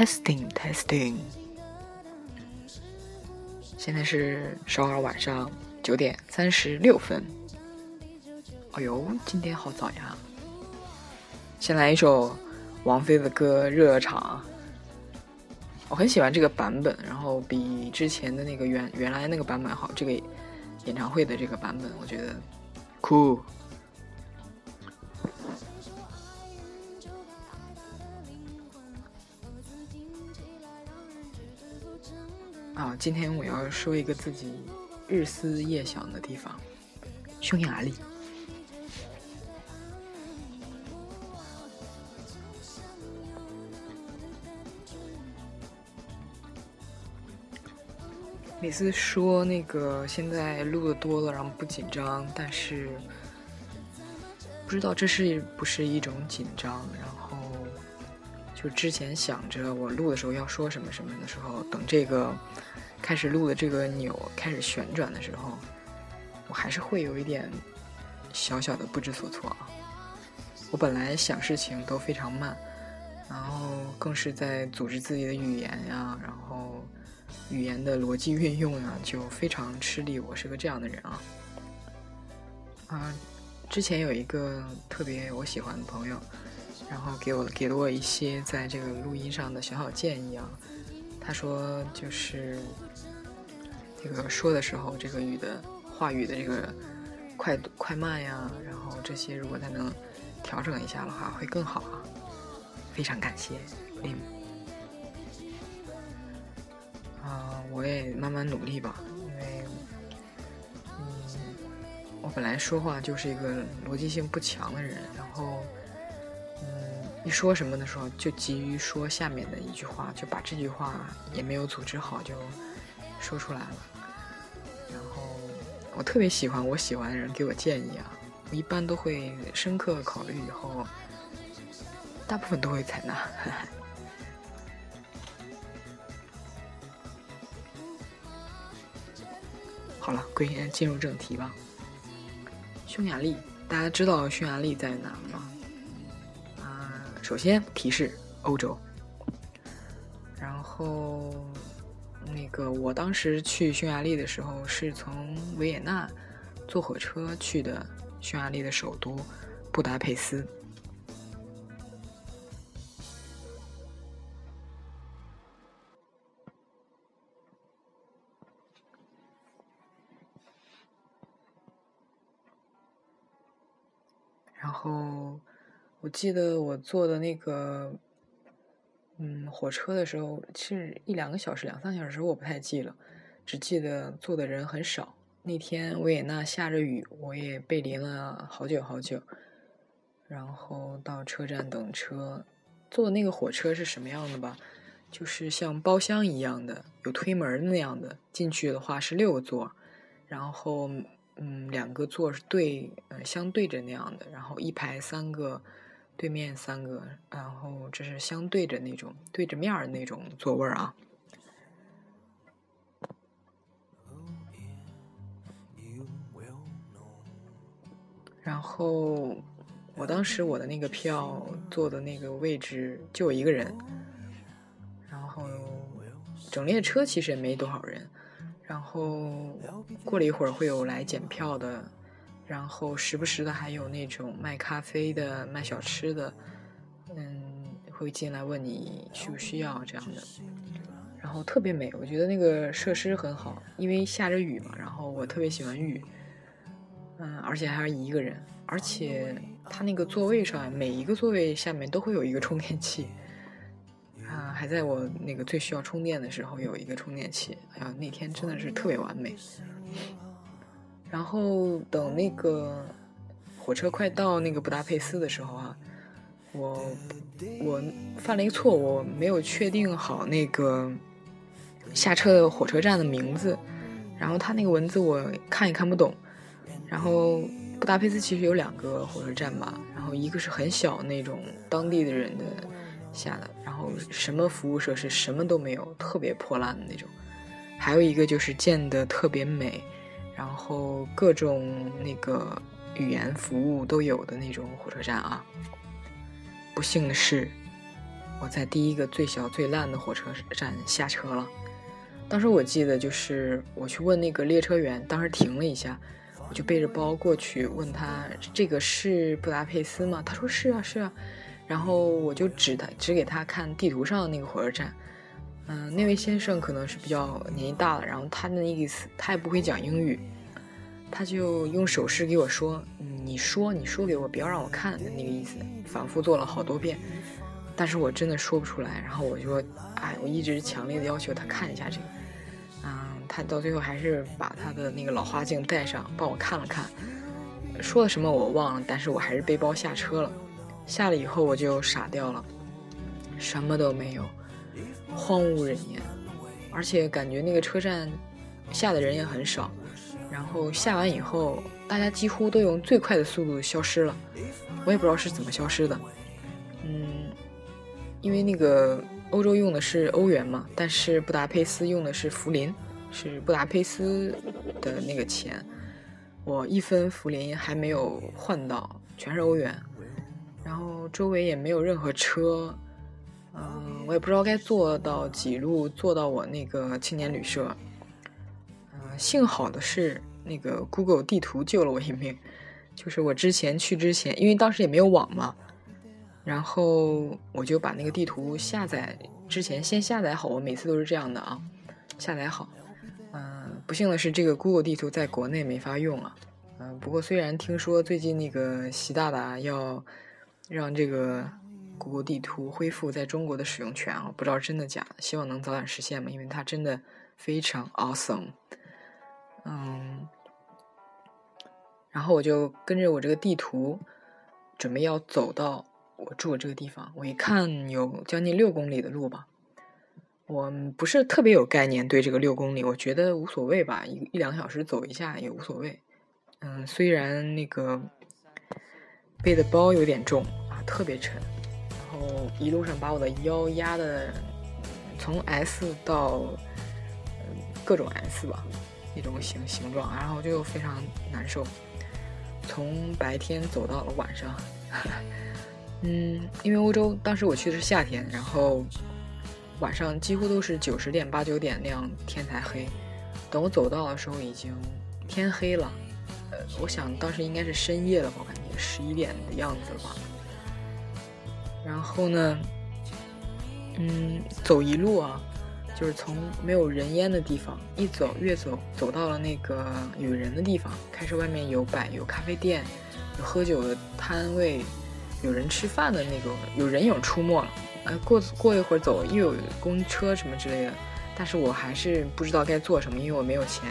Testing Testing，现在是首尔晚上九点三十六分。哎呦，今天好早呀！先来一首王菲的歌《热场》，我很喜欢这个版本，然后比之前的那个原原来那个版本好。这个演唱会的这个版本，我觉得酷。啊，今天我要说一个自己日思夜想的地方——匈牙利。每次说那个现在录的多了，然后不紧张，但是不知道这是不是一种紧张。然后就之前想着我录的时候要说什么什么的时候，等这个。开始录的这个钮开始旋转的时候，我还是会有一点小小的不知所措啊。我本来想事情都非常慢，然后更是在组织自己的语言呀，然后语言的逻辑运用呀，就非常吃力。我是个这样的人啊。啊，之前有一个特别我喜欢的朋友，然后给我给了我一些在这个录音上的小小建议啊。他说就是这个说的时候，这个语的话语的这个快快慢呀，然后这些如果他能调整一下的话，会更好啊。非常感谢，嗯，啊，我也慢慢努力吧，因为嗯，我本来说话就是一个逻辑性不强的人，然后。一说什么的时候，就急于说下面的一句话，就把这句话也没有组织好就说出来了。然后我特别喜欢我喜欢的人给我建议啊，我一般都会深刻考虑以后，大部分都会采纳。好了，归进入正题吧。匈牙利，大家知道匈牙利在哪吗？首先提示欧洲，然后那个我当时去匈牙利的时候是从维也纳坐火车去的匈牙利的首都布达佩斯，然后。我记得我坐的那个，嗯，火车的时候是一两个小时、两三小时，我不太记了，只记得坐的人很少。那天维也纳下着雨，我也被淋了好久好久。然后到车站等车，坐的那个火车是什么样的吧？就是像包厢一样的，有推门那样的。进去的话是六个座，然后嗯，两个座是对，呃，相对着那样的，然后一排三个。对面三个，然后这是相对着那种对着面儿那种座位啊。然后我当时我的那个票坐的那个位置就我一个人，然后整列车其实也没多少人，然后过了一会儿会有来检票的。然后时不时的还有那种卖咖啡的、卖小吃的，嗯，会进来问你需不需要这样的。然后特别美，我觉得那个设施很好，因为下着雨嘛。然后我特别喜欢雨，嗯，而且还是一个人，而且它那个座位上每一个座位下面都会有一个充电器，啊，还在我那个最需要充电的时候有一个充电器。哎呀，那天真的是特别完美。然后等那个火车快到那个布达佩斯的时候啊，我我犯了一个错误，我没有确定好那个下车的火车站的名字，然后他那个文字我看也看不懂。然后布达佩斯其实有两个火车站吧，然后一个是很小那种当地的人的下的，然后什么服务设施什么都没有，特别破烂的那种；还有一个就是建的特别美。然后各种那个语言服务都有的那种火车站啊，不幸的是，我在第一个最小最烂的火车站下车了。当时我记得就是我去问那个列车员，当时停了一下，我就背着包过去问他这个是布达佩斯吗？他说是啊是啊。然后我就指他指给他看地图上的那个火车站。嗯，那位先生可能是比较年纪大了，然后他的意思他也不会讲英语，他就用手势给我说：“你说，你说给我，不要让我看的那个意思。”反复做了好多遍，但是我真的说不出来。然后我就说：“哎，我一直强烈的要求他看一下这个。”嗯，他到最后还是把他的那个老花镜戴上，帮我看了看，说了什么我忘了，但是我还是背包下车了。下了以后我就傻掉了，什么都没有。荒无人烟，而且感觉那个车站下的人也很少。然后下完以后，大家几乎都用最快的速度消失了。我也不知道是怎么消失的。嗯，因为那个欧洲用的是欧元嘛，但是布达佩斯用的是福林，是布达佩斯的那个钱。我一分福林还没有换到，全是欧元。然后周围也没有任何车。嗯，我也不知道该坐到几路，坐到我那个青年旅社。嗯，幸好的是那个 Google 地图救了我一命。就是我之前去之前，因为当时也没有网嘛，然后我就把那个地图下载之前先下载好。我每次都是这样的啊，下载好。嗯，不幸的是这个 Google 地图在国内没法用啊。嗯，不过虽然听说最近那个习大大要让这个。谷歌地图恢复在中国的使用权啊，不知道真的假的，希望能早点实现嘛，因为它真的非常 awesome。嗯，然后我就跟着我这个地图，准备要走到我住的这个地方。我一看有将近六公里的路吧，我不是特别有概念对这个六公里，我觉得无所谓吧，一一两个小时走一下也无所谓。嗯，虽然那个背的包有点重啊，特别沉。后一路上把我的腰压的从 S 到各种 S 吧，一种形形状，然后就非常难受。从白天走到了晚上，嗯，因为欧洲当时我去的是夏天，然后晚上几乎都是九十点八九点那样天才黑。等我走到的时候，已经天黑了。呃，我想当时应该是深夜了吧，我感觉十一点的样子了吧。然后呢，嗯，走一路啊，就是从没有人烟的地方一走，越走走到了那个有人的地方，开始外面有摆有咖啡店，有喝酒的摊位，有人吃饭的那种，有人影出没了。呃，过过一会儿走又有公车什么之类的，但是我还是不知道该做什么，因为我没有钱。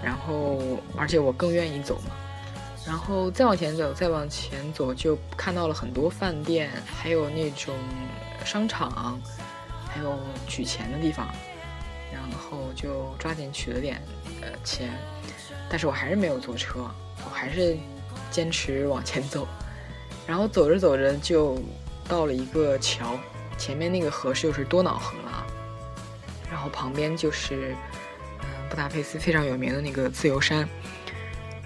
然后，而且我更愿意走嘛。然后再往前走，再往前走，就看到了很多饭店，还有那种商场，还有取钱的地方。然后就抓紧取了点呃钱，但是我还是没有坐车，我还是坚持往前走。然后走着走着就到了一个桥，前面那个河是又是多瑙河了，然后旁边就是嗯布达佩斯非常有名的那个自由山，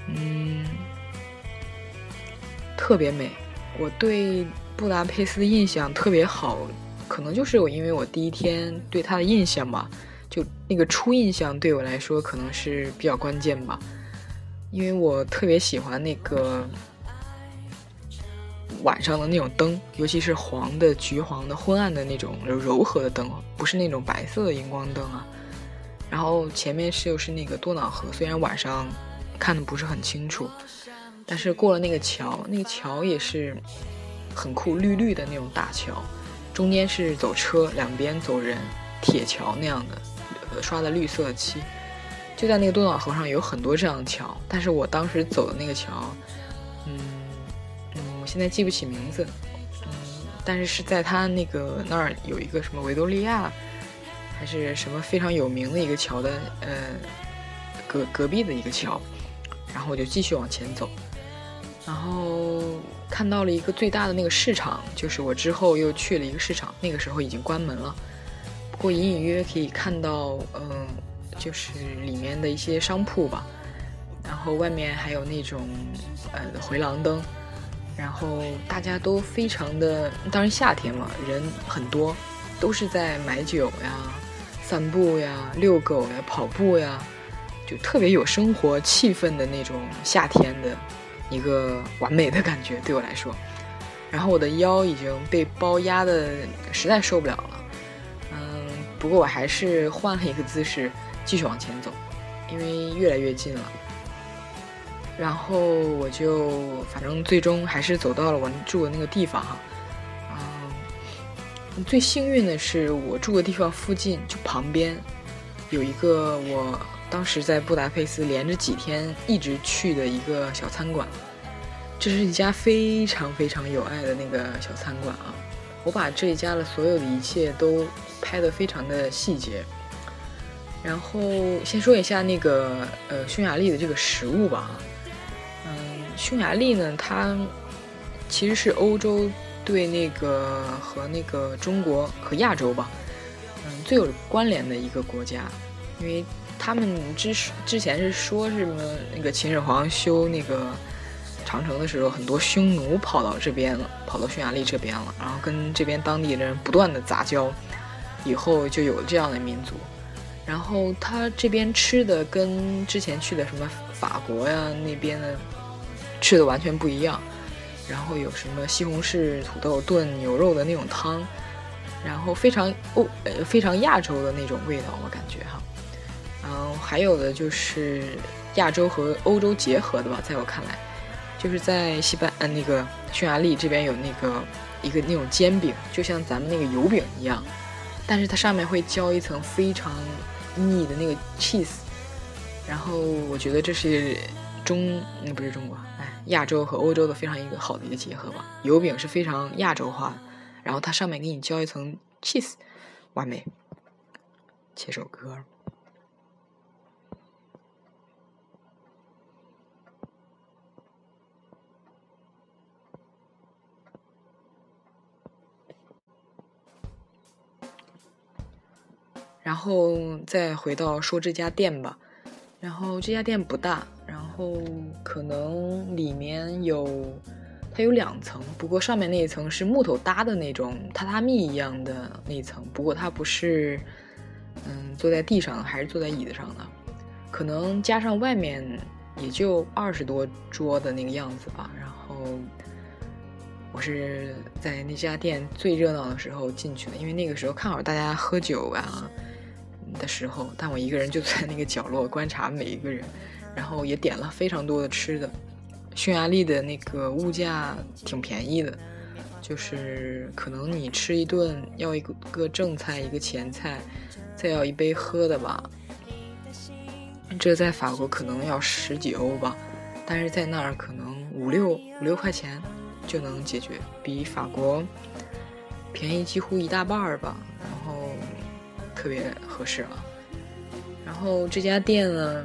嗯。特别美，我对布达佩斯的印象特别好，可能就是我因为我第一天对它的印象吧，就那个初印象对我来说可能是比较关键吧，因为我特别喜欢那个晚上的那种灯，尤其是黄的、橘黄的、昏暗的那种柔和的灯，不是那种白色的荧光灯啊。然后前面是又是那个多瑙河，虽然晚上看的不是很清楚。但是过了那个桥，那个桥也是很酷，绿绿的那种大桥，中间是走车，两边走人，铁桥那样的，刷的绿色漆。就在那个多瑙河上有很多这样的桥，但是我当时走的那个桥，嗯嗯，我现在记不起名字，嗯，但是是在它那个那儿有一个什么维多利亚，还是什么非常有名的一个桥的，呃，隔隔壁的一个桥，然后我就继续往前走。然后看到了一个最大的那个市场，就是我之后又去了一个市场，那个时候已经关门了。不过隐隐约约可以看到，嗯，就是里面的一些商铺吧。然后外面还有那种呃回廊灯，然后大家都非常的，当然夏天嘛，人很多，都是在买酒呀、散步呀、遛狗呀、跑步呀，就特别有生活气氛的那种夏天的一个完美的感觉，对我来说。然后我的腰已经被包压的实在受不了了，嗯，不过我还是换了一个姿势继续往前走，因为越来越近了。然后我就反正最终还是走到了我住的那个地方哈，嗯，最幸运的是我住的地方附近就旁边有一个我当时在布达佩斯连着几天一直去的一个小餐馆，这是一家非常非常有爱的那个小餐馆啊，我把这一家的所有的一切都拍得非常的细节。然后先说一下那个呃匈牙利的这个食物吧嗯匈牙利呢，它其实是欧洲对那个和那个中国和亚洲吧，嗯，最有关联的一个国家，因为他们之之前是说什么那个秦始皇修那个长城的时候，很多匈奴跑到这边了，跑到匈牙利这边了，然后跟这边当地的人不断的杂交，以后就有了这样的民族。然后他这边吃的跟之前去的什么法国呀那边的。吃的完全不一样，然后有什么西红柿土豆炖牛肉的那种汤，然后非常欧呃非常亚洲的那种味道，我感觉哈，然后还有的就是亚洲和欧洲结合的吧，在我看来，就是在西班呃那个匈牙利这边有那个一个那种煎饼，就像咱们那个油饼一样，但是它上面会浇一层非常腻的那个 cheese，然后我觉得这是中那不是中国哎。亚洲和欧洲的非常一个好的一个结合吧，油饼是非常亚洲化的，然后它上面给你浇一层 cheese，完美。切首歌。然后再回到说这家店吧，然后这家店不大。然后可能里面有，它有两层，不过上面那一层是木头搭的那种榻榻米一样的那一层，不过它不是，嗯，坐在地上还是坐在椅子上的，可能加上外面也就二十多桌的那个样子吧。然后我是在那家店最热闹的时候进去的，因为那个时候看好大家喝酒啊的时候，但我一个人就在那个角落观察每一个人。然后也点了非常多的吃的，匈牙利的那个物价挺便宜的，就是可能你吃一顿要一个正菜一个前菜，再要一杯喝的吧，这在法国可能要十几欧吧，但是在那儿可能五六五六块钱就能解决，比法国便宜几乎一大半儿吧，特别合适了。然后这家店呢。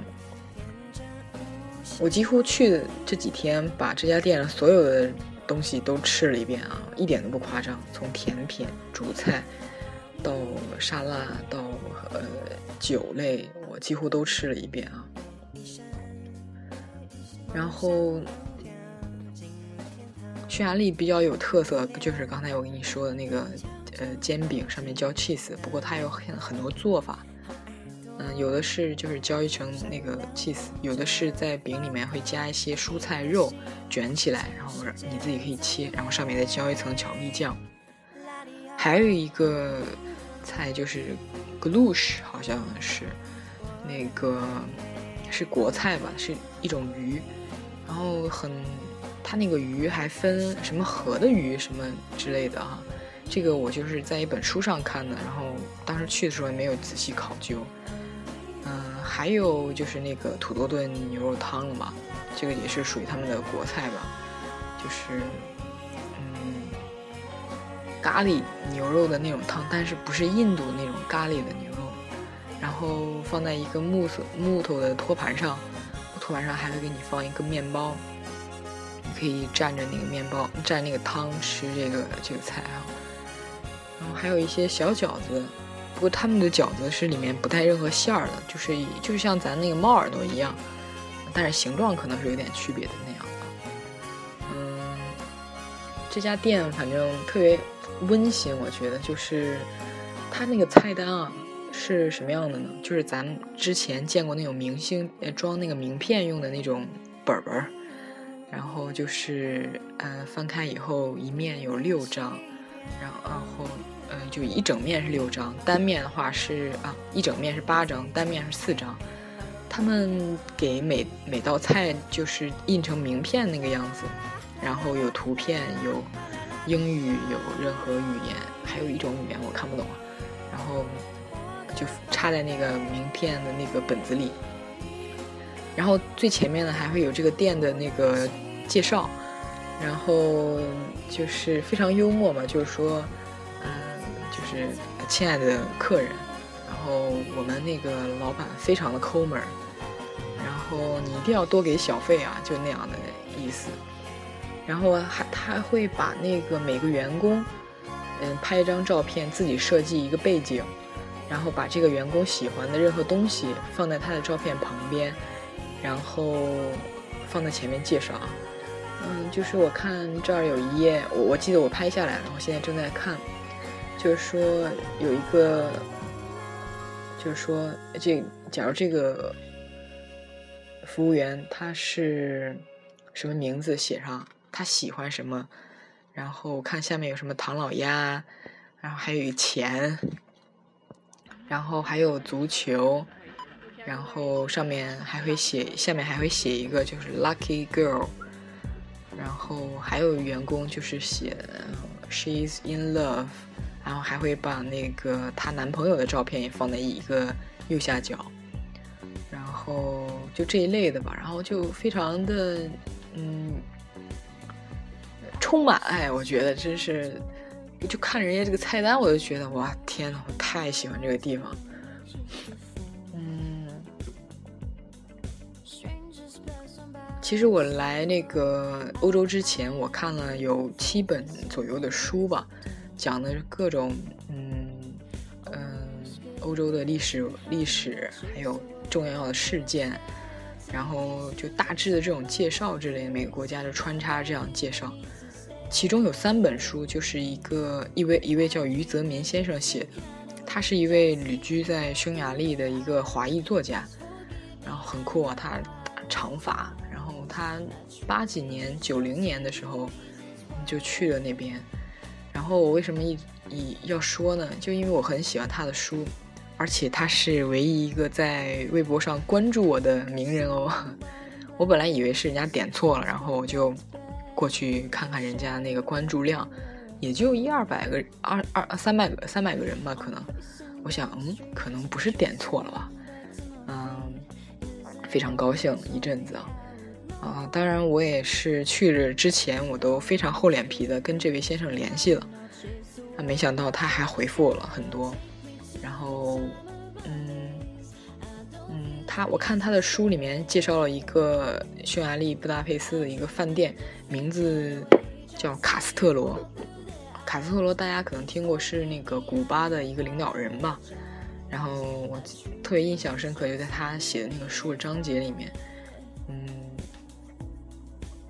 我几乎去的这几天，把这家店的所有的东西都吃了一遍啊，一点都不夸张。从甜品、主菜到沙拉到呃酒类，我几乎都吃了一遍啊。然后，匈牙利比较有特色，就是刚才我跟你说的那个呃煎饼上面浇 cheese，不过它有很很多做法。嗯，有的是就是浇一层那个 cheese，有的是在饼里面会加一些蔬菜肉卷起来，然后你自己可以切，然后上面再浇一层巧克力酱。还有一个菜就是 g l o s h 好像是那个是国菜吧，是一种鱼，然后很，它那个鱼还分什么河的鱼什么之类的哈，这个我就是在一本书上看的，然后当时去的时候也没有仔细考究。嗯还有就是那个土豆炖牛肉汤了嘛，这个也是属于他们的国菜吧，就是嗯咖喱牛肉的那种汤，但是不是印度那种咖喱的牛肉，然后放在一个木头木头的托盘上，托盘上还会给你放一个面包，你可以蘸着那个面包蘸那个汤吃这个这个菜啊，然后还有一些小饺子。不过他们的饺子是里面不带任何馅儿的，就是就是像咱那个猫耳朵一样，但是形状可能是有点区别的那样的。嗯，这家店反正特别温馨，我觉得就是它那个菜单啊是什么样的呢？就是咱之前见过那种明星装那个名片用的那种本本儿，然后就是呃翻开以后一面有六张，然后嗯就一整面是六张，单面的话是啊一整面是八张，单面是四张。他们给每每道菜就是印成名片那个样子，然后有图片，有英语，有任何语言，还有一种语言我看不懂，然后就插在那个名片的那个本子里。然后最前面呢还会有这个店的那个介绍，然后就是非常幽默嘛，就是说，就是亲爱的客人，然后我们那个老板非常的抠门。然后，你一定要多给小费啊，就那样的意思。然后还他会把那个每个员工，嗯，拍一张照片，自己设计一个背景，然后把这个员工喜欢的任何东西放在他的照片旁边，然后放在前面介绍啊。嗯，就是我看这儿有一页，我我记得我拍下来了，我现在正在看，就是说有一个，就是说这假如这个。服务员他是什么名字？写上他喜欢什么，然后看下面有什么唐老鸭，然后还有钱，然后还有足球，然后上面还会写，下面还会写一个就是 lucky girl，然后还有员工就是写 she's in love，然后还会把那个她男朋友的照片也放在一个右下角。然后就这一类的吧，然后就非常的嗯充满爱，我觉得真是，就看人家这个菜单，我就觉得哇天呐，我太喜欢这个地方。嗯，其实我来那个欧洲之前，我看了有七本左右的书吧，讲的各种嗯嗯欧洲的历史历史还有。重要的事件，然后就大致的这种介绍之类的，每个国家的穿插这样介绍。其中有三本书，就是一个一位一位叫余泽民先生写的，他是一位旅居在匈牙利的一个华裔作家，然后很酷啊，他长发，然后他八几年九零年的时候就去了那边，然后我为什么一一要说呢？就因为我很喜欢他的书。而且他是唯一一个在微博上关注我的名人哦，我本来以为是人家点错了，然后我就过去看看人家那个关注量，也就一二百个二二三百个三百个人吧，可能，我想嗯，可能不是点错了吧，嗯，非常高兴一阵子啊，啊，当然我也是去了之前我都非常厚脸皮的跟这位先生联系了，啊，没想到他还回复我了很多。然后，嗯，嗯，他我看他的书里面介绍了一个匈牙利布达佩斯的一个饭店，名字叫卡斯特罗。卡斯特罗大家可能听过，是那个古巴的一个领导人吧。然后我特别印象深刻，就在他写的那个书的章节里面，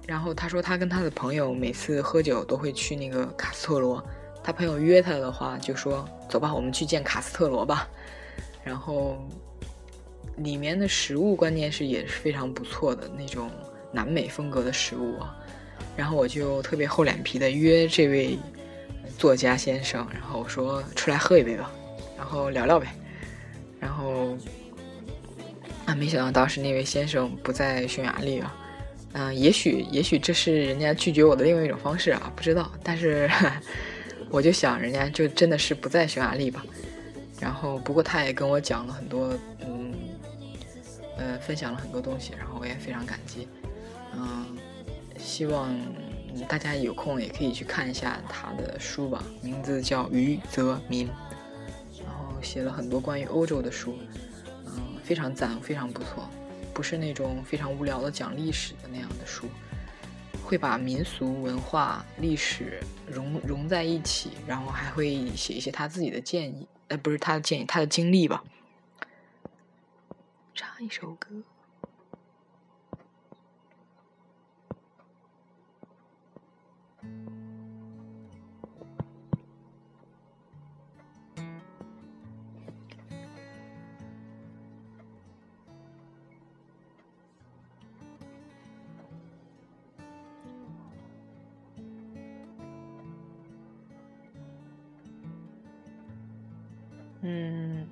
然后他说他跟他的朋友每次喝酒都会去那个卡斯特罗。他朋友约他的话，就说：“走吧，我们去见卡斯特罗吧。”然后里面的食物关键是也是非常不错的那种南美风格的食物啊。然后我就特别厚脸皮的约这位作家先生，然后我说：“出来喝一杯吧，然后聊聊呗。”然后啊，没想到当时那位先生不在匈牙利啊。嗯，也许也许这是人家拒绝我的另外一种方式啊，不知道。但是。我就想，人家就真的是不在匈牙利吧。然后，不过他也跟我讲了很多，嗯，呃，分享了很多东西，然后我也非常感激。嗯，希望大家有空也可以去看一下他的书吧，名字叫余泽民，然后写了很多关于欧洲的书，嗯，非常赞，非常不错，不是那种非常无聊的讲历史的那样的书。会把民俗文化、历史融融在一起，然后还会写一些他自己的建议，呃，不是他的建议，他的经历吧。唱一首歌。嗯，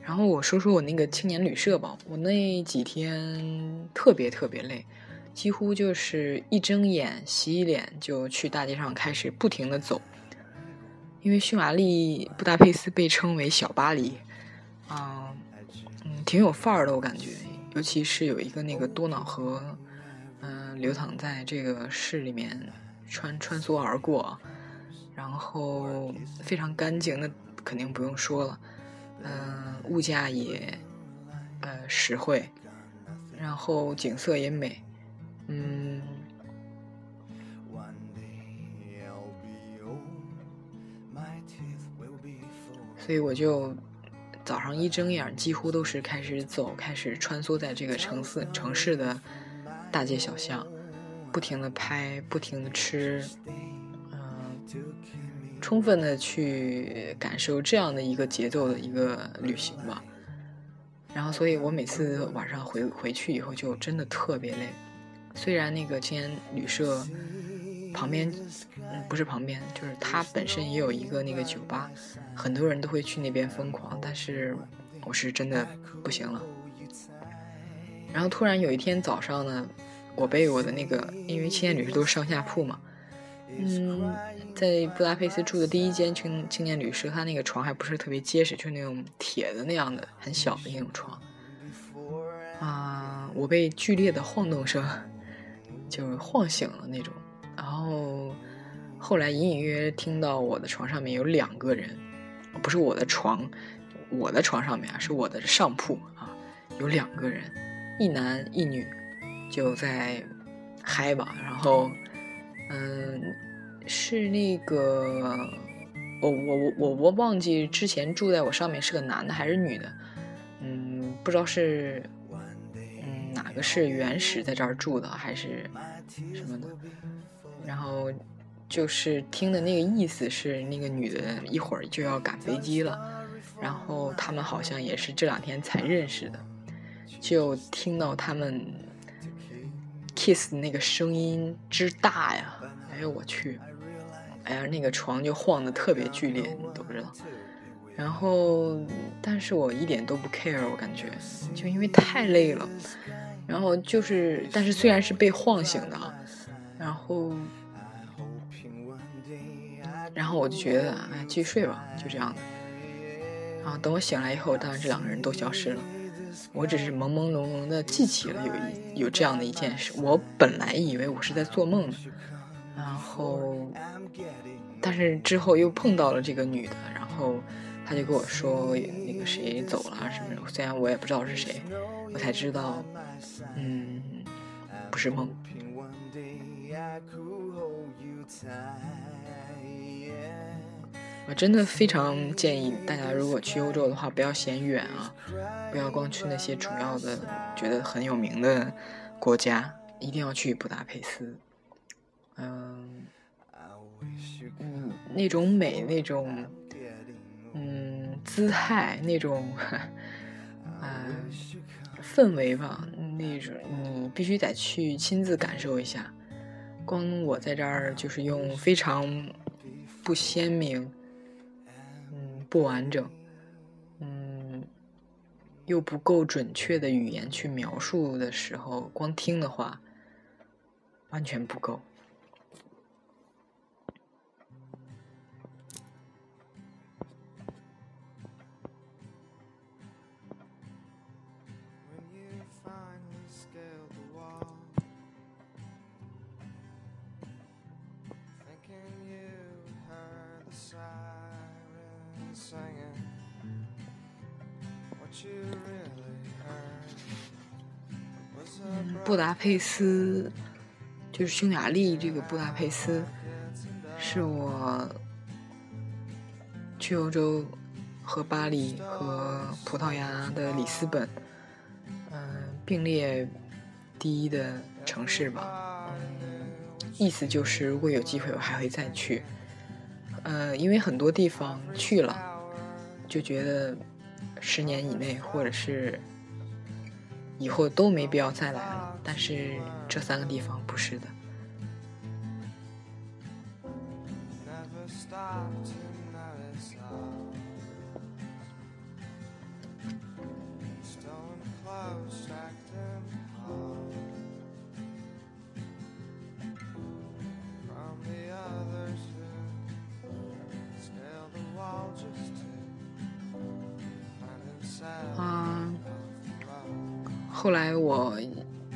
然后我说说我那个青年旅社吧。我那几天特别特别累，几乎就是一睁眼洗脸就去大街上开始不停的走。因为匈牙利布达佩斯被称为小巴黎，啊，嗯，挺有范儿的，我感觉，尤其是有一个那个多瑙河，嗯，流淌在这个市里面穿穿梭而过，然后非常干净，那肯定不用说了，嗯，物价也呃实惠，然后景色也美，嗯。所以我就早上一睁眼，几乎都是开始走，开始穿梭在这个城市城市的大街小巷，不停的拍，不停的吃，嗯，充分的去感受这样的一个节奏的一个旅行吧。然后，所以我每次晚上回回去以后，就真的特别累。虽然那个青年旅社。旁边，嗯，不是旁边，就是它本身也有一个那个酒吧，很多人都会去那边疯狂。但是我是真的不行了。然后突然有一天早上呢，我被我的那个，因为青年旅社都是上下铺嘛，嗯，在布达佩斯住的第一间青青年旅社，他那个床还不是特别结实，就是那种铁的那样的很小的那种床。啊，我被剧烈的晃动声就是晃醒了那种。然后后来隐隐约约听到我的床上面有两个人，不是我的床，我的床上面啊，是我的上铺啊，有两个人，一男一女，就在嗨吧。然后，嗯，是那个我我我我我忘记之前住在我上面是个男的还是女的，嗯，不知道是嗯哪个是原始在这儿住的还是什么的。然后就是听的那个意思是，那个女的一会儿就要赶飞机了，然后他们好像也是这两天才认识的，就听到他们 kiss 的那个声音之大呀！哎呦我去！哎呀，那个床就晃得特别剧烈，你都不知道。然后，但是我一点都不 care，我感觉就因为太累了。然后就是，但是虽然是被晃醒的。然后，然后我就觉得，哎，继续睡吧，就这样的。然后等我醒来以后，当然这两个人都消失了。我只是朦朦胧胧的记起了有一有这样的一件事。我本来以为我是在做梦呢，然后，但是之后又碰到了这个女的，然后她就跟我说那个谁走了什么的。虽然我也不知道是谁，我才知道，嗯，不是梦。我真的非常建议大家，如果去欧洲的话，不要嫌远啊，不要光去那些主要的、觉得很有名的国家，一定要去布达佩斯。嗯，嗯，那种美，那种嗯姿态，那种嗯氛围吧，那种你必须得去亲自感受一下。光我在这儿就是用非常不鲜明、不完整、嗯又不够准确的语言去描述的时候，光听的话完全不够。布达佩斯，就是匈牙利这个布达佩斯，是我去欧洲和巴黎和葡萄牙的里斯本，嗯，并列第一的城市吧。嗯，意思就是，如果有机会，我还会再去。呃，因为很多地方去了，就觉得十年以内或者是以后都没必要再来了。但是这三个地方不是的。嗯，后来我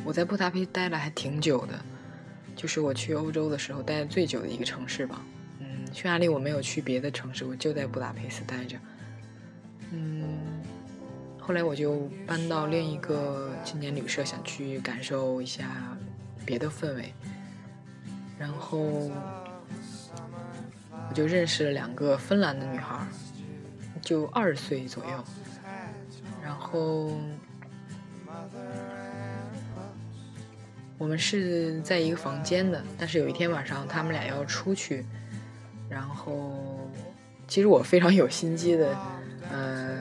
我在布达佩斯待了还挺久的，就是我去欧洲的时候待的最久的一个城市吧。嗯，匈牙利我没有去别的城市，我就在布达佩斯待着。嗯，后来我就搬到另一个青年旅社，想去感受一下别的氛围。然后我就认识了两个芬兰的女孩，就二十岁左右。然后我们是在一个房间的，但是有一天晚上他们俩要出去，然后其实我非常有心机的，呃，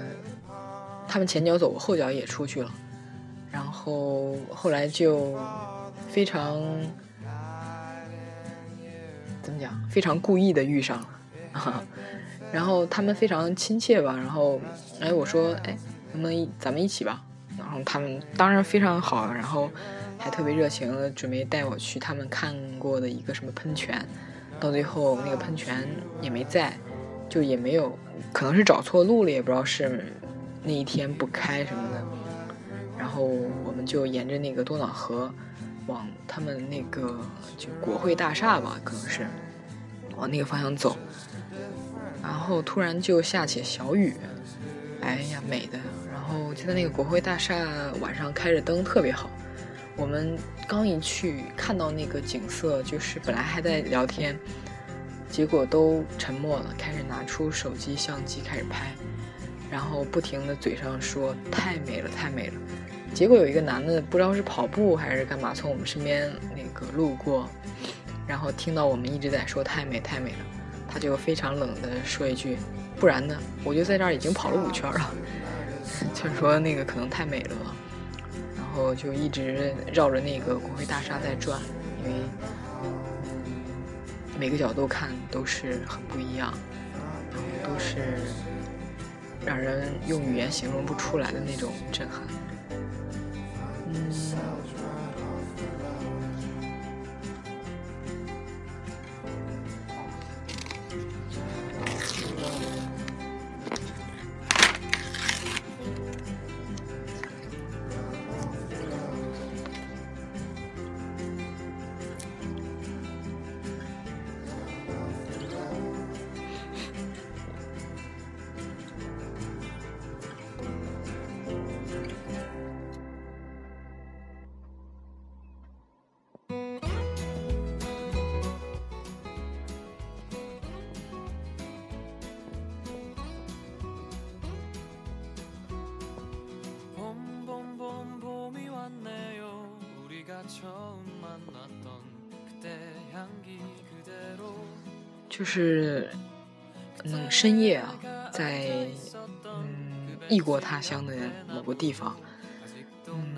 他们前脚走，我后脚也出去了，然后后来就非常怎么讲，非常故意的遇上了，然后他们非常亲切吧，然后哎，我说哎。能不能咱们一起吧？然后他们当然非常好，然后还特别热情的准备带我去他们看过的一个什么喷泉。到最后那个喷泉也没在，就也没有，可能是找错路了，也不知道是那一天不开什么的。然后我们就沿着那个多瑙河往他们那个就国会大厦吧，可能是往那个方向走。然后突然就下起小雨，哎呀，美的！然后就在那个国会大厦，晚上开着灯，特别好。我们刚一去，看到那个景色，就是本来还在聊天，结果都沉默了，开始拿出手机相机开始拍，然后不停的嘴上说太美了，太美了。结果有一个男的，不知道是跑步还是干嘛，从我们身边那个路过，然后听到我们一直在说太美太美了，他就非常冷的说一句，不然呢，我就在这儿已经跑了五圈了。就是说那个可能太美了，吧我就一直绕着那个国会大厦在转，因为每个角度看都是很不一样，然后都是让人用语言形容不出来的那种震撼。嗯。是，嗯，深夜啊，在嗯异国他乡的某个地方，嗯，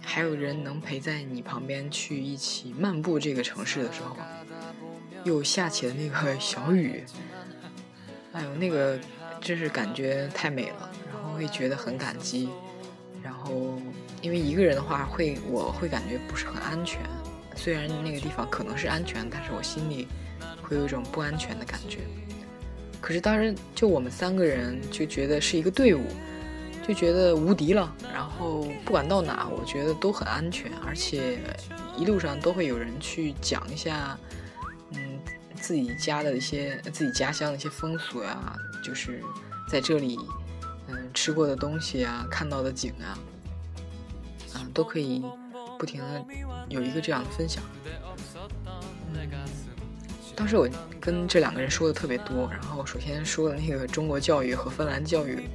还有人能陪在你旁边去一起漫步这个城市的时候，又下起了那个 小雨，哎呦，那个真是感觉太美了，然后会觉得很感激，然后因为一个人的话会我会感觉不是很安全，虽然那个地方可能是安全，但是我心里。会有一种不安全的感觉，可是当时就我们三个人就觉得是一个队伍，就觉得无敌了。然后不管到哪，我觉得都很安全，而且一路上都会有人去讲一下，嗯，自己家的一些自己家乡的一些风俗呀，就是在这里，嗯，吃过的东西啊，看到的景啊，啊，都可以不停的有一个这样的分享。当时我跟这两个人说的特别多，然后首先说的那个中国教育和芬兰教育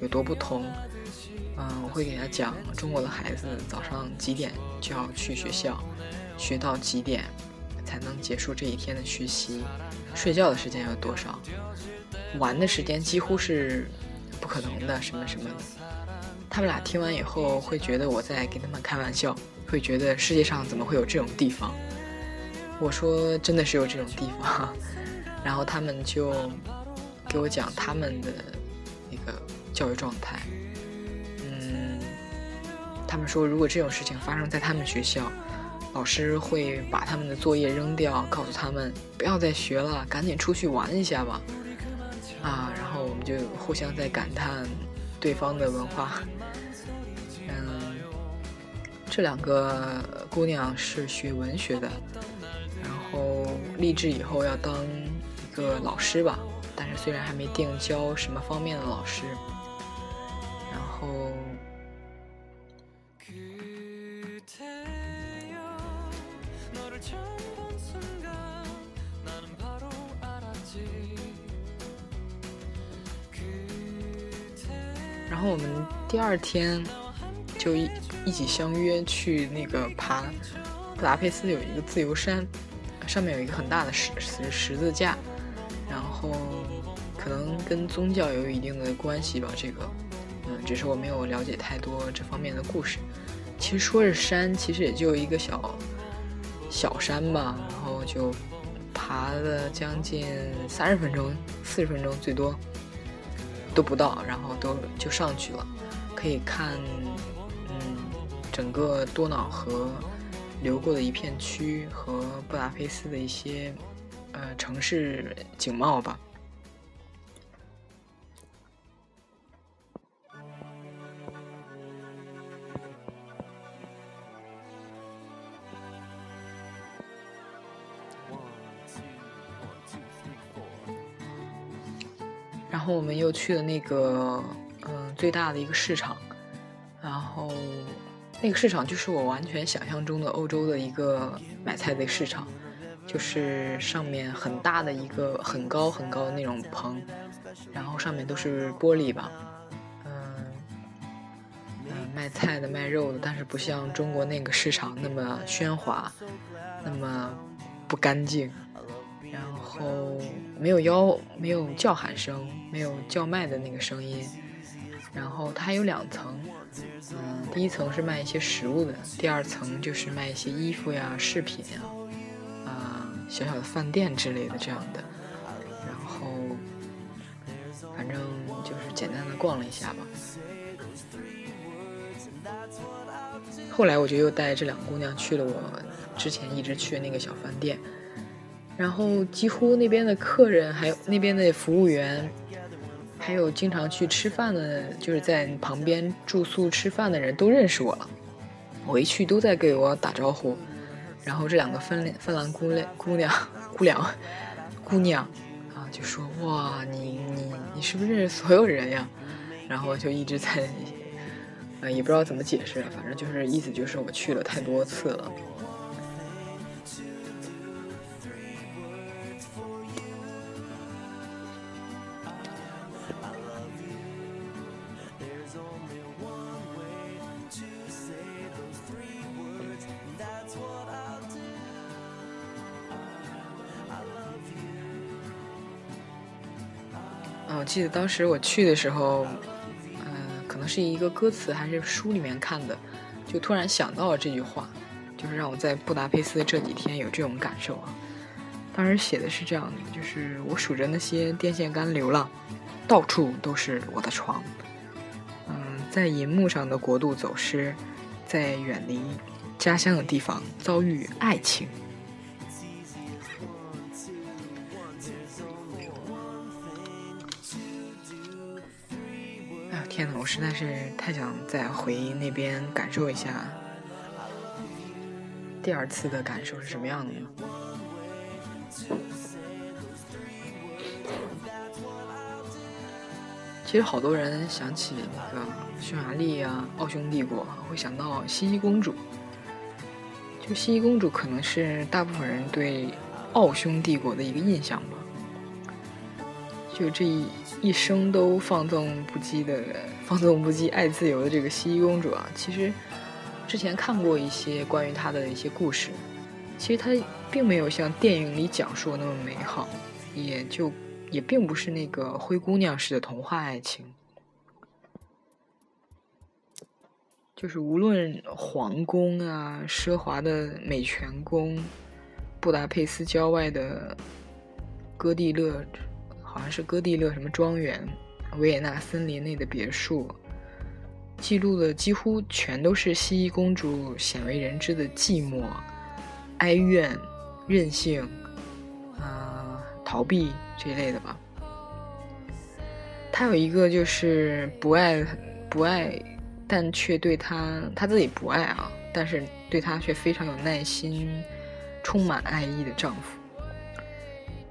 有多不同，嗯，我会给他讲中国的孩子早上几点就要去学校，学到几点才能结束这一天的学习，睡觉的时间有多少，玩的时间几乎是不可能的，什么什么的。他们俩听完以后会觉得我在跟他们开玩笑，会觉得世界上怎么会有这种地方。我说真的是有这种地方，然后他们就给我讲他们的那个教育状态，嗯，他们说，如果这种事情发生在他们学校，老师会把他们的作业扔掉，告诉他们不要再学了，赶紧出去玩一下吧。啊，然后我们就互相在感叹对方的文化。嗯，这两个姑娘是学文学的，后立志以后要当一个老师吧，但是虽然还没定教什么方面的老师。然后，然后我们第二天就一一起相约去那个爬布达佩斯有一个自由山，上面有一个很大的十十十字架，然后可能跟宗教有一定的关系吧，这个。嗯，只是我没有了解太多这方面的故事。其实说是山，其实也就一个小小山吧，然后就爬了将近三十分钟、四十分钟最多都不到，然后都就上去了，可以看嗯整个多瑙河流过的一片区和布达佩斯的一些呃城市景貌吧。然后我们又去了那个嗯最大的一个市场，那个市场就是我完全想象中的欧洲的一个买菜的市场，就是上面很大的一个很高很高的那种棚，然后上面都是玻璃吧，嗯嗯卖菜的卖肉的，但是不像中国那个市场那么喧哗，那么不干净。然后没有吆，没有叫喊声，没有叫卖的那个声音。然后它还有两层，嗯，第一层是卖一些食物的，第二层就是卖一些衣服呀、饰品呀，啊，小小的饭店之类的这样的。然后反正就是简单的逛了一下吧。后来我就又带这两个姑娘去了我之前一直去的那个小饭店。然后几乎那边的客人，还有那边的服务员，还有经常去吃饭的，就是在旁边住宿吃饭的人都认识我了。我一去都在给我打招呼。然后这两个芬芬兰姑娘姑娘姑娘姑娘啊，就说：“哇，你你你是不是认识所有人呀？”然后就一直在，呃，也不知道怎么解释，反正就是意思就是我去了太多次了。记得当时我去的时候，嗯，可能是一个歌词还是书里面看的，就突然想到了这句话，就是让我在布达佩斯这几天有这种感受啊。当时写的是这样的，就是我数着那些电线杆流浪，到处都是我的床。嗯，在银幕上的国度走失，在远离家乡的地方遭遇爱情。实在是太想再回那边感受一下第二次的感受是什么样的呢？其实好多人想起那个匈牙利啊、奥匈帝国，会想到茜茜公主。就茜茜公主可能是大部分人对奥匈帝国的一个印象吧。就这一一生都放纵不羁的、放纵不羁、爱自由的这个茜茜公主啊，其实之前看过一些关于她的一些故事，其实她并没有像电影里讲述那么美好，也就也并不是那个灰姑娘式的童话爱情。就是无论皇宫啊、奢华的美泉宫、布达佩斯郊外的戈蒂勒。好像是戈蒂勒什么庄园，维也纳森林内的别墅，记录的几乎全都是西伊公主鲜为人知的寂寞、哀怨、任性，啊，逃避这一类的吧。他有一个就是不爱不爱，但却对他他自己不爱啊，但是对他却非常有耐心、充满爱意的丈夫。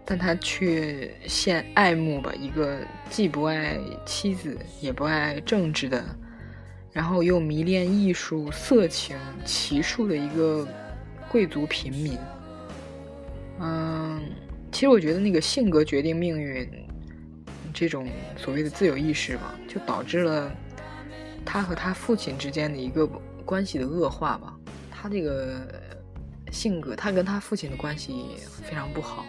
但他却现爱慕吧一个既不爱妻子也不爱政治的，然后又迷恋艺术、色情、奇术的一个贵族平民。嗯，其实我觉得那个性格决定命运这种所谓的自由意识吧，就导致了他和他父亲之间的一个关系的恶化吧。他这个性格，他跟他父亲的关系非常不好。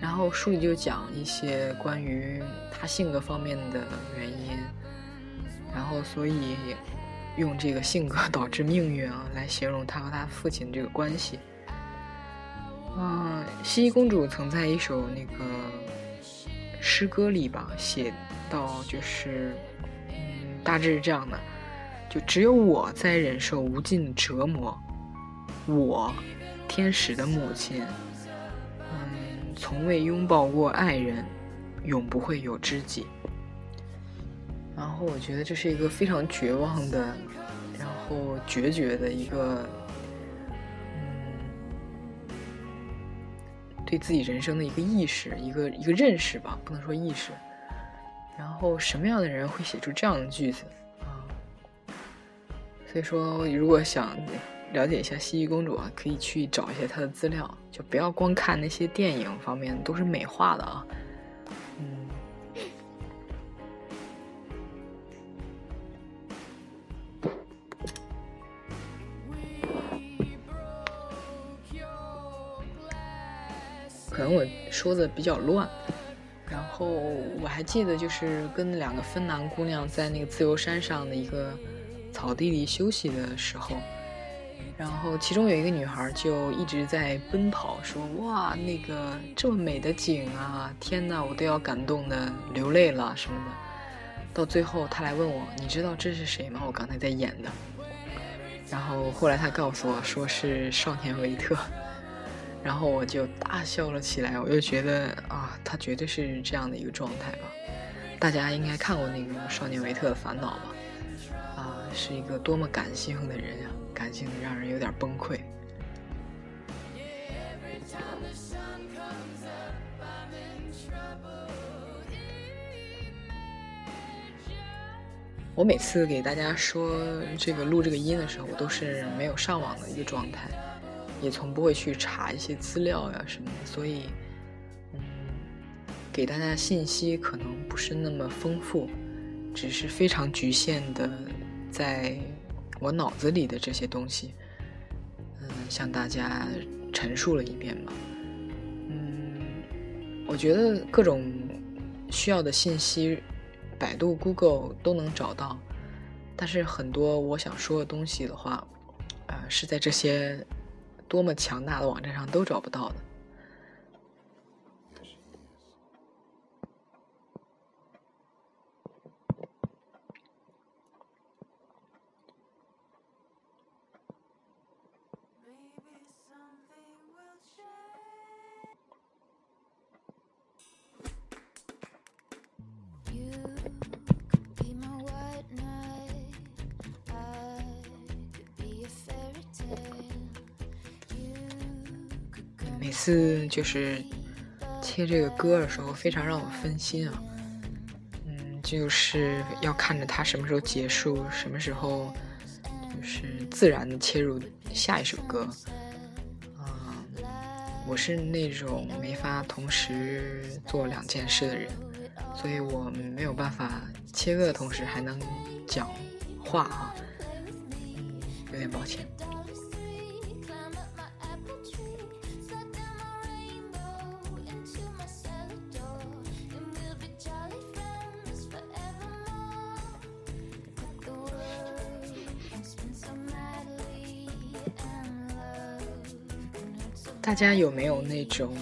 然后书里就讲一些关于他性格方面的原因，然后所以用这个性格导致命运啊来形容他和他父亲这个关系。嗯，西西公主曾在一首那个诗歌里吧写到，就是嗯，大致是这样的：就只有我在忍受无尽折磨，我，天使的母亲。从未拥抱过爱人，永不会有知己。然后我觉得这是一个非常绝望的，然后决绝的一个，嗯，对自己人生的一个意识，一个一个认识吧，不能说意识。然后什么样的人会写出这样的句子啊？所以说，如果想。了解一下西西公主啊，可以去找一些她的资料，就不要光看那些电影方面都是美化的啊。嗯，可能我说的比较乱，然后我还记得就是跟两个芬兰姑娘在那个自由山上的一个草地里休息的时候。然后其中有一个女孩就一直在奔跑，说：“哇，那个这么美的景啊，天哪，我都要感动的流泪了什么的。”到最后，她来问我：“你知道这是谁吗？我刚才在演的。”然后后来她告诉我说是少年维特，然后我就大笑了起来。我就觉得啊，他绝对是这样的一个状态吧。大家应该看过那个《少年维特的烦恼》吧？啊，是一个多么感性的人呀！感性的让人有点崩溃。我每次给大家说这个录这个音的时候，我都是没有上网的一个状态，也从不会去查一些资料呀什么的，所以，嗯，给大家信息可能不是那么丰富，只是非常局限的在。我脑子里的这些东西，嗯，向大家陈述了一遍吧。嗯，我觉得各种需要的信息，百度、Google 都能找到，但是很多我想说的东西的话，呃，是在这些多么强大的网站上都找不到的。就是切这个歌的时候，非常让我分心啊。嗯，就是要看着它什么时候结束，什么时候就是自然的切入下一首歌。啊，我是那种没法同时做两件事的人，所以我没有办法切歌的同时还能讲话啊。有点抱歉。家有没有那种，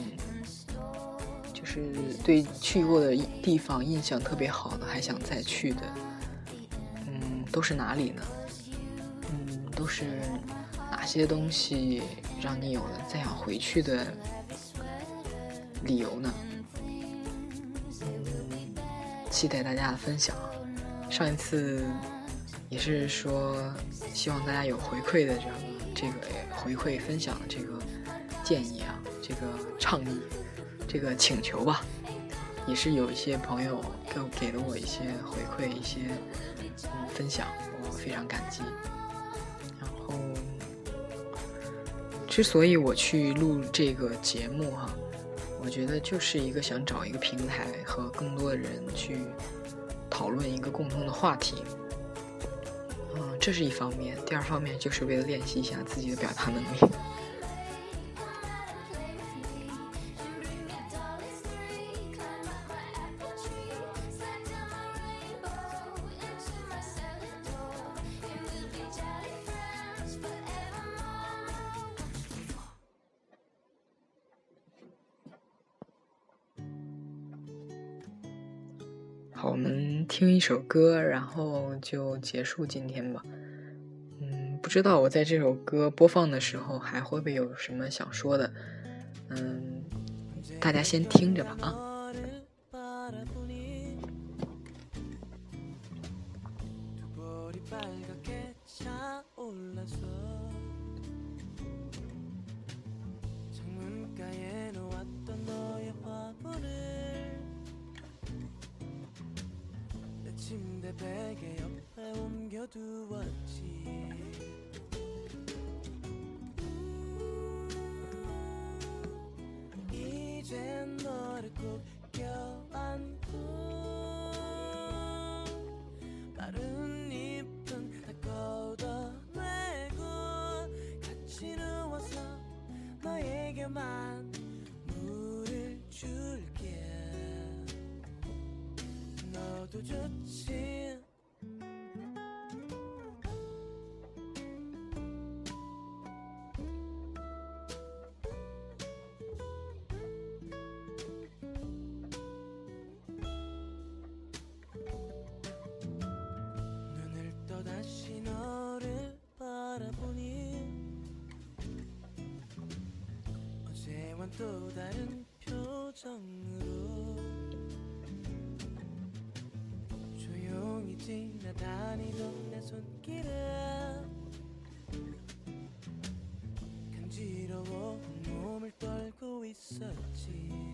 就是对去过的地方印象特别好的，还想再去的？嗯，都是哪里呢？嗯，都是哪些东西让你有了再想回去的理由呢？期待大家的分享。上一次也是说，希望大家有回馈的这个这个回馈分享的这个建议啊，这个倡议，这个请求吧，也是有一些朋友给给了我一些回馈，一些嗯分享，我非常感激。然后，之所以我去录这个节目哈。我觉得就是一个想找一个平台和更多的人去讨论一个共同的话题，嗯，这是一方面。第二方面就是为了练习一下自己的表达能力。听一首歌，然后就结束今天吧。嗯，不知道我在这首歌播放的时候还会不会有什么想说的。嗯，大家先听着吧啊。 지나다니던 내 손길에 간지러워 몸을 떨고 있었지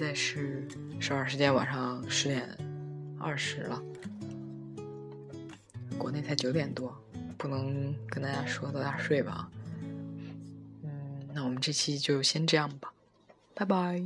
现在是首尔时间晚上十点二十了，国内才九点多，不能跟大家说早点睡吧。嗯，那我们这期就先这样吧，拜拜。